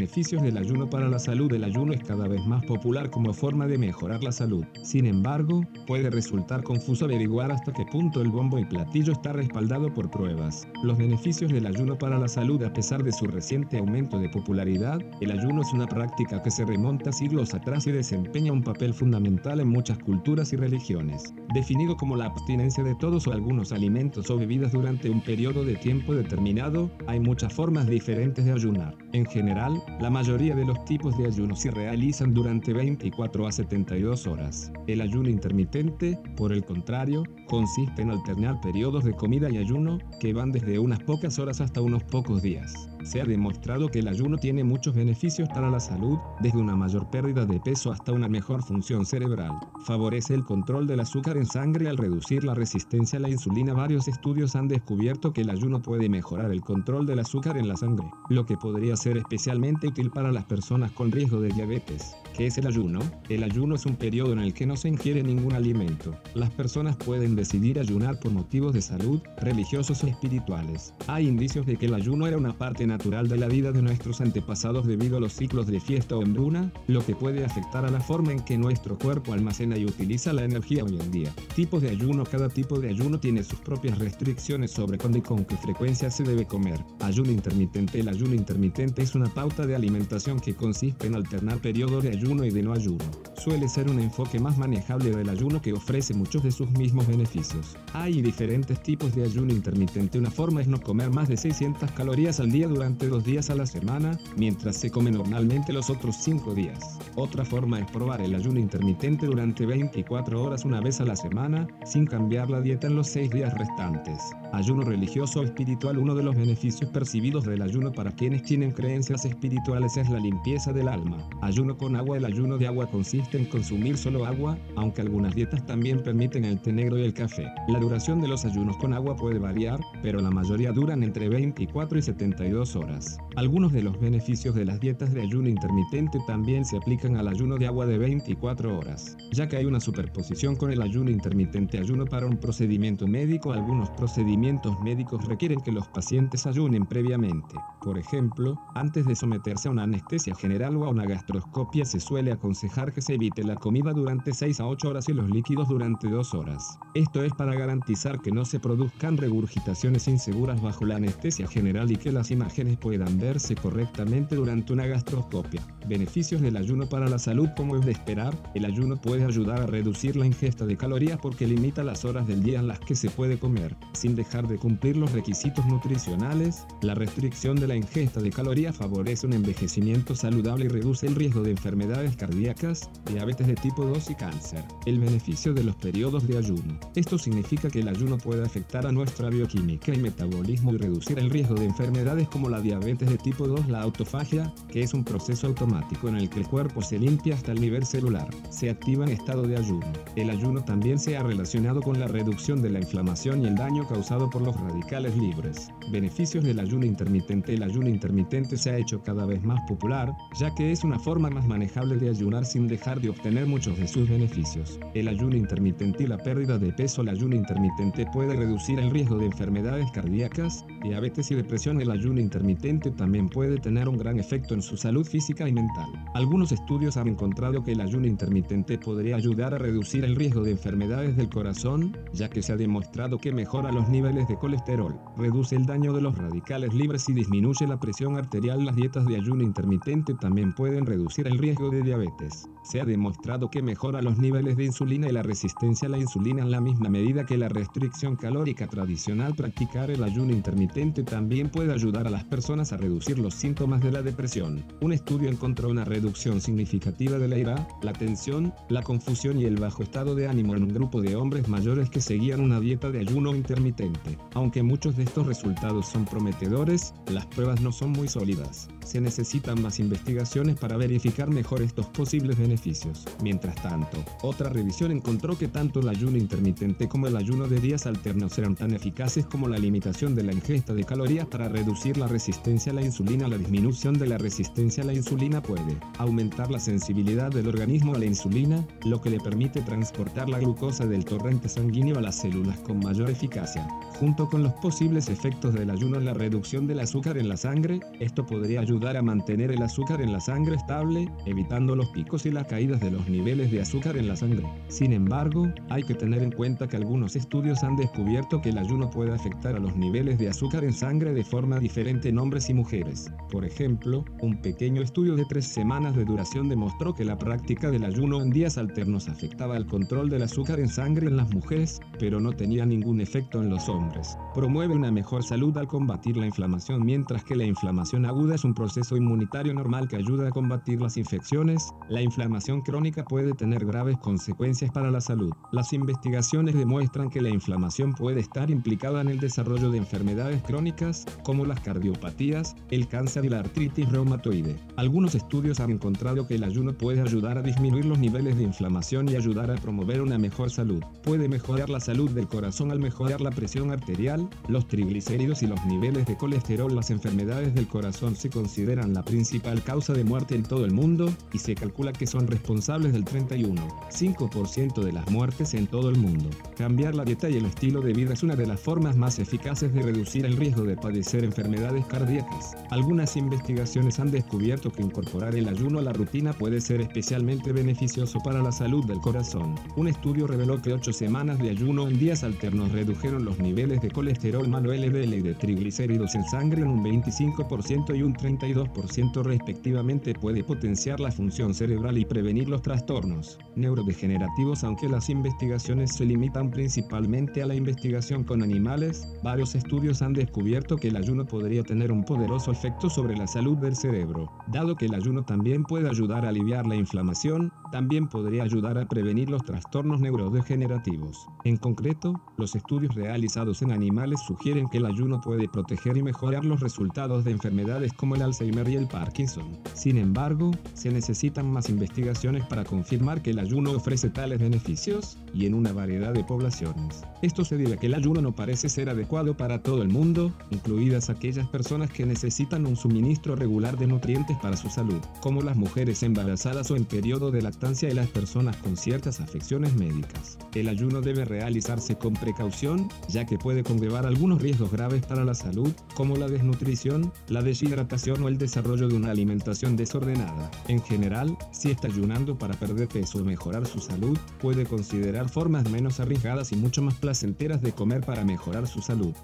Beneficios del ayuno para la salud. El ayuno es cada vez más popular como forma de mejorar la salud. Sin embargo, puede resultar confuso averiguar hasta qué punto el bombo y platillo está respaldado por pruebas. Los beneficios del ayuno para la salud a pesar de su reciente aumento de popularidad, el ayuno es una práctica que se remonta siglos atrás y desempeña un papel fundamental en muchas culturas y religiones. Definido como la abstinencia de todos o algunos alimentos o bebidas durante un periodo de tiempo determinado, hay muchas formas diferentes de ayunar. En general, la mayoría de los tipos de ayuno se realizan durante 24 a 72 horas. El ayuno intermitente, por el contrario, consiste en alternar periodos de comida y ayuno que van desde unas pocas horas hasta unos pocos días. Se ha demostrado que el ayuno tiene muchos beneficios para la salud, desde una mayor pérdida de peso hasta una mejor función cerebral. Favorece el control del azúcar en sangre al reducir la resistencia a la insulina. Varios estudios han descubierto que el ayuno puede mejorar el control del azúcar en la sangre, lo que podría ser especialmente útil para las personas con riesgo de diabetes. ¿Qué es el ayuno? El ayuno es un periodo en el que no se ingiere ningún alimento. Las personas pueden decidir ayunar por motivos de salud, religiosos o espirituales. Hay indicios de que el ayuno era una parte natural de la vida de nuestros antepasados debido a los ciclos de fiesta o hambruna, lo que puede afectar a la forma en que nuestro cuerpo almacena y utiliza la energía hoy en día. Tipos de ayuno Cada tipo de ayuno tiene sus propias restricciones sobre cuándo y con qué frecuencia se debe comer. Ayuno intermitente El ayuno intermitente es una pauta de alimentación que consiste en alternar periodos de ayuno y de no ayuno. Suele ser un enfoque más manejable del ayuno que ofrece muchos de sus mismos beneficios. Hay diferentes tipos de ayuno intermitente. Una forma es no comer más de 600 calorías al día durante dos días a la semana, mientras se come normalmente los otros 5 días. Otra forma es probar el ayuno intermitente durante 24 horas una vez a la semana, sin cambiar la dieta en los 6 días restantes. Ayuno religioso o espiritual Uno de los beneficios percibidos del ayuno para quienes tienen creencias espirituales es la limpieza del alma. Ayuno con agua El ayuno de agua consiste en consumir solo agua, aunque algunas dietas también permiten el té negro y el café. La duración de los ayunos con agua puede variar, pero la mayoría duran entre 24 y 72 horas. Algunos de los beneficios de las dietas de ayuno intermitente también se aplican al ayuno de agua de 24 horas, ya que hay una superposición con el ayuno intermitente. Ayuno para un procedimiento médico. Algunos procedimientos médicos requieren que los pacientes ayunen previamente. Por ejemplo, antes de someterse a una anestesia general o a una gastroscopia se suele aconsejar que se evite la comida durante 6 a 8 horas y los líquidos durante 2 horas. Esto es para garantizar que no se produzcan regurgitaciones inseguras bajo la anestesia general y que las imágenes puedan verse correctamente durante una gastroscopia. Beneficios del ayuno para la salud Como es de esperar, el ayuno puede ayudar a reducir la ingesta de calorías porque limita las horas del día en las que se puede comer, sin dejar de cumplir los requisitos nutricionales. La restricción de la ingesta de calorías favorece un envejecimiento saludable y reduce el riesgo de enfermedades cardíacas, diabetes de tipo 2 y cáncer. El beneficio de los periodos de ayuno. Esto significa que el ayuno puede afectar a nuestra bioquímica y metabolismo y reducir el riesgo de enfermedades como la diabetes de tipo 2, la autofagia, que es un proceso automático en el que el cuerpo se limpia hasta el nivel celular. Se activa en estado de ayuno. El ayuno también se ha relacionado con la reducción de la inflamación y el daño causado por los radicales libres. Beneficios del ayuno intermitente. El ayuno intermitente se ha hecho cada vez más popular, ya que es una forma más manejable de ayunar sin dejar de obtener muchos de sus beneficios. El ayuno intermitente y la pérdida de peso. El ayuno intermitente puede reducir el riesgo de enfermedades cardíacas, diabetes y depresión. El ayuno intermitente también puede tener un gran efecto en su salud física y mental. Algunos estudios han encontrado que el ayuno intermitente podría ayudar a reducir el riesgo de enfermedades del corazón, ya que se ha demostrado que mejora los niveles de colesterol, reduce el daño de los radicales libres y disminuye la presión arterial. Las dietas de ayuno intermitente también pueden reducir el riesgo de diabetes. Se ha demostrado que mejora los niveles de insulina y la resistencia a la insulina en la misma medida que la restricción calórica tradicional. Practicar el ayuno intermitente también puede ayudar a las personas a reducir los síntomas de la depresión. Un estudio encontró una reducción significativa de la ira, la tensión, la confusión y el bajo estado de ánimo en un grupo de hombres mayores que seguían una dieta de ayuno intermitente. Aunque muchos de estos resultados son prometedores, las pruebas no son muy sólidas. Se necesitan más investigaciones para verificar mejor estos posibles beneficios. Mientras tanto, otra revisión encontró que tanto el ayuno intermitente como el ayuno de días alternos eran tan eficaces como la limitación de la ingesta de calorías para reducir la resistencia a la insulina. La disminución de la resistencia a la insulina puede aumentar la sensibilidad del organismo a la insulina, lo que le permite transportar la glucosa del torrente sanguíneo a las células con mayor eficacia. Junto con los posibles efectos del ayuno en la reducción del azúcar en la sangre, esto podría ayudar a mantener el azúcar en la sangre estable, evitando los picos y las caídas de los niveles de azúcar en la sangre. Sin embargo, hay que tener en cuenta que algunos estudios han descubierto que el ayuno puede afectar a los niveles de azúcar en sangre de forma diferente en hombres y mujeres. Por ejemplo, un pequeño estudio de tres semanas de duración demostró que la práctica del ayuno en días alternos afectaba al control del azúcar en sangre en las mujeres, pero no tenía ningún efecto en los hombres. Promueve una mejor salud al combatir la inflamación mientras que la inflamación aguda es un proceso inmunitario normal que ayuda a combatir las infecciones, la inflamación crónica puede tener graves consecuencias para la salud. Las investigaciones demuestran que la inflamación puede estar implicada en el desarrollo de enfermedades crónicas como las cardiopatías, el cáncer y la artritis reumatoide. Algunos estudios han encontrado que el ayuno puede ayudar a disminuir los niveles de inflamación y ayudar a promover una mejor salud. Puede mejorar la salud del corazón al mejorar la presión arterial, los triglicéridos y los niveles de colesterol. Las enfermedades del corazón se consideran la principal causa de muerte en todo el mundo y se calcula que son responsables del 31,5% de las muertes en todo el mundo. Cambiar la dieta y el estilo de vida es una de las formas más eficaces de reducir el riesgo de padecer enfermedades cardíacas. Algunas investigaciones han descubierto que incorporar el ayuno a la rutina puede ser especialmente beneficioso para la salud del corazón. Un estudio reveló que 8 semanas de ayuno en días alternos redujeron los niveles de colesterol malo LDL y de triglicéridos en sangre en un 25% y un 32% respectivamente puede potenciar la función cerebral y prevenir los trastornos neurodegenerativos aunque las investigaciones se limitan principalmente a la investigación con animales, varios estudios han descubierto que el ayuno podría tener un poderoso efecto sobre la salud del cerebro. Dado que el ayuno también puede ayudar a aliviar la inflamación, también podría ayudar a prevenir los trastornos neurodegenerativos. En concreto, los estudios realizados en animales sugieren que el ayuno puede proteger y mejorar los resultados de enfermedades como el Alzheimer y el Parkinson. Sin embargo, se necesitan más investigaciones para confirmar que el ayuno ofrece tales beneficios y en una variedad de poblaciones. Esto se debe a que el ayuno no parece ser adecuado para todo el mundo, incluidas aquellas personas que necesitan un suministro regular de nutrientes para su salud, como las mujeres embarazadas o en periodo de lactancia y las personas con ciertas afecciones médicas. El ayuno debe realizarse con precaución, ya puede conllevar algunos riesgos graves para la salud, como la desnutrición, la deshidratación o el desarrollo de una alimentación desordenada. En general, si está ayunando para perder peso o mejorar su salud, puede considerar formas menos arriesgadas y mucho más placenteras de comer para mejorar su salud.